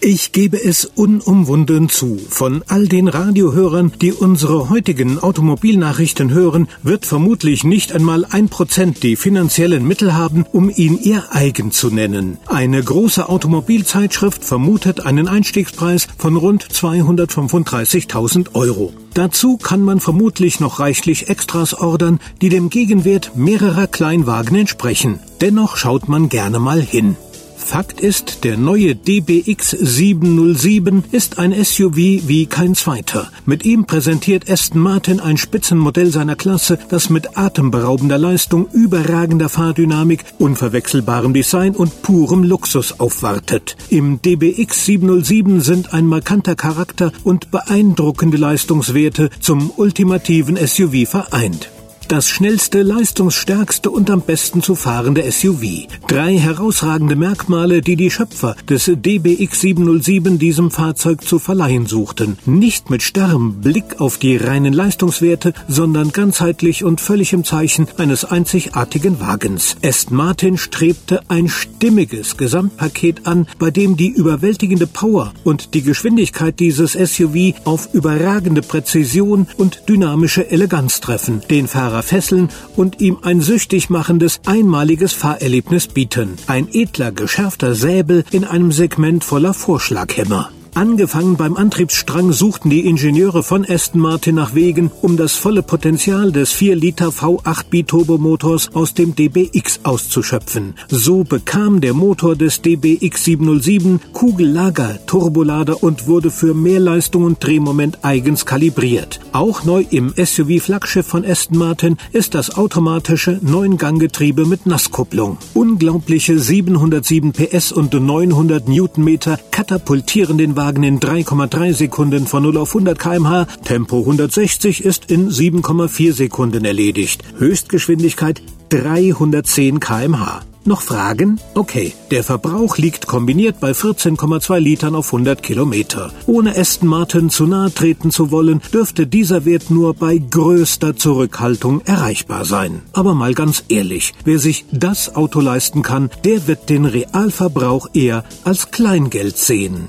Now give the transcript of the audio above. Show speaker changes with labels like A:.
A: Ich gebe es unumwunden zu. Von all den Radiohörern, die unsere heutigen Automobilnachrichten hören, wird vermutlich nicht einmal ein Prozent die finanziellen Mittel haben, um ihn ihr eigen zu nennen. Eine große Automobilzeitschrift vermutet einen Einstiegspreis von rund 235.000 Euro. Dazu kann man vermutlich noch reichlich Extras ordern, die dem Gegenwert mehrerer Kleinwagen entsprechen. Dennoch schaut man gerne mal hin. Fakt ist, der neue DBX 707 ist ein SUV wie kein zweiter. Mit ihm präsentiert Aston Martin ein Spitzenmodell seiner Klasse, das mit atemberaubender Leistung, überragender Fahrdynamik, unverwechselbarem Design und purem Luxus aufwartet. Im DBX 707 sind ein markanter Charakter und beeindruckende Leistungswerte zum ultimativen SUV vereint. Das schnellste, leistungsstärkste und am besten zu fahrende SUV. Drei herausragende Merkmale, die die Schöpfer des DBX 707 diesem Fahrzeug zu verleihen suchten. Nicht mit starrem Blick auf die reinen Leistungswerte, sondern ganzheitlich und völlig im Zeichen eines einzigartigen Wagens. Aston Martin strebte ein stimmiges Gesamtpaket an, bei dem die überwältigende Power und die Geschwindigkeit dieses SUV auf überragende Präzision und dynamische Eleganz treffen. Den Fahrer Fahrer fesseln und ihm ein süchtig machendes, einmaliges Fahrerlebnis bieten. Ein edler, geschärfter Säbel in einem Segment voller Vorschlaghämmer. Angefangen beim Antriebsstrang suchten die Ingenieure von Aston Martin nach Wegen, um das volle Potenzial des 4 Liter V8 Biturbomotors aus dem DBX auszuschöpfen. So bekam der Motor des DBX 707 Kugellager, Turbolader und wurde für mehr Leistung und Drehmoment eigens kalibriert. Auch neu im SUV-Flaggschiff von Aston Martin ist das automatische 9-Gang-Getriebe mit Nasskupplung. Unglaubliche 707 PS und 900 Newtonmeter katapultieren den Wagen Wagen in 3,3 Sekunden von 0 auf 100 kmh, Tempo 160 ist in 7,4 Sekunden erledigt, Höchstgeschwindigkeit 310 kmh. Noch Fragen? Okay, der Verbrauch liegt kombiniert bei 14,2 Litern auf 100 Kilometer. Ohne Aston Martin zu nahe treten zu wollen, dürfte dieser Wert nur bei größter Zurückhaltung erreichbar sein. Aber mal ganz ehrlich, wer sich das Auto leisten kann, der wird den Realverbrauch eher als Kleingeld sehen.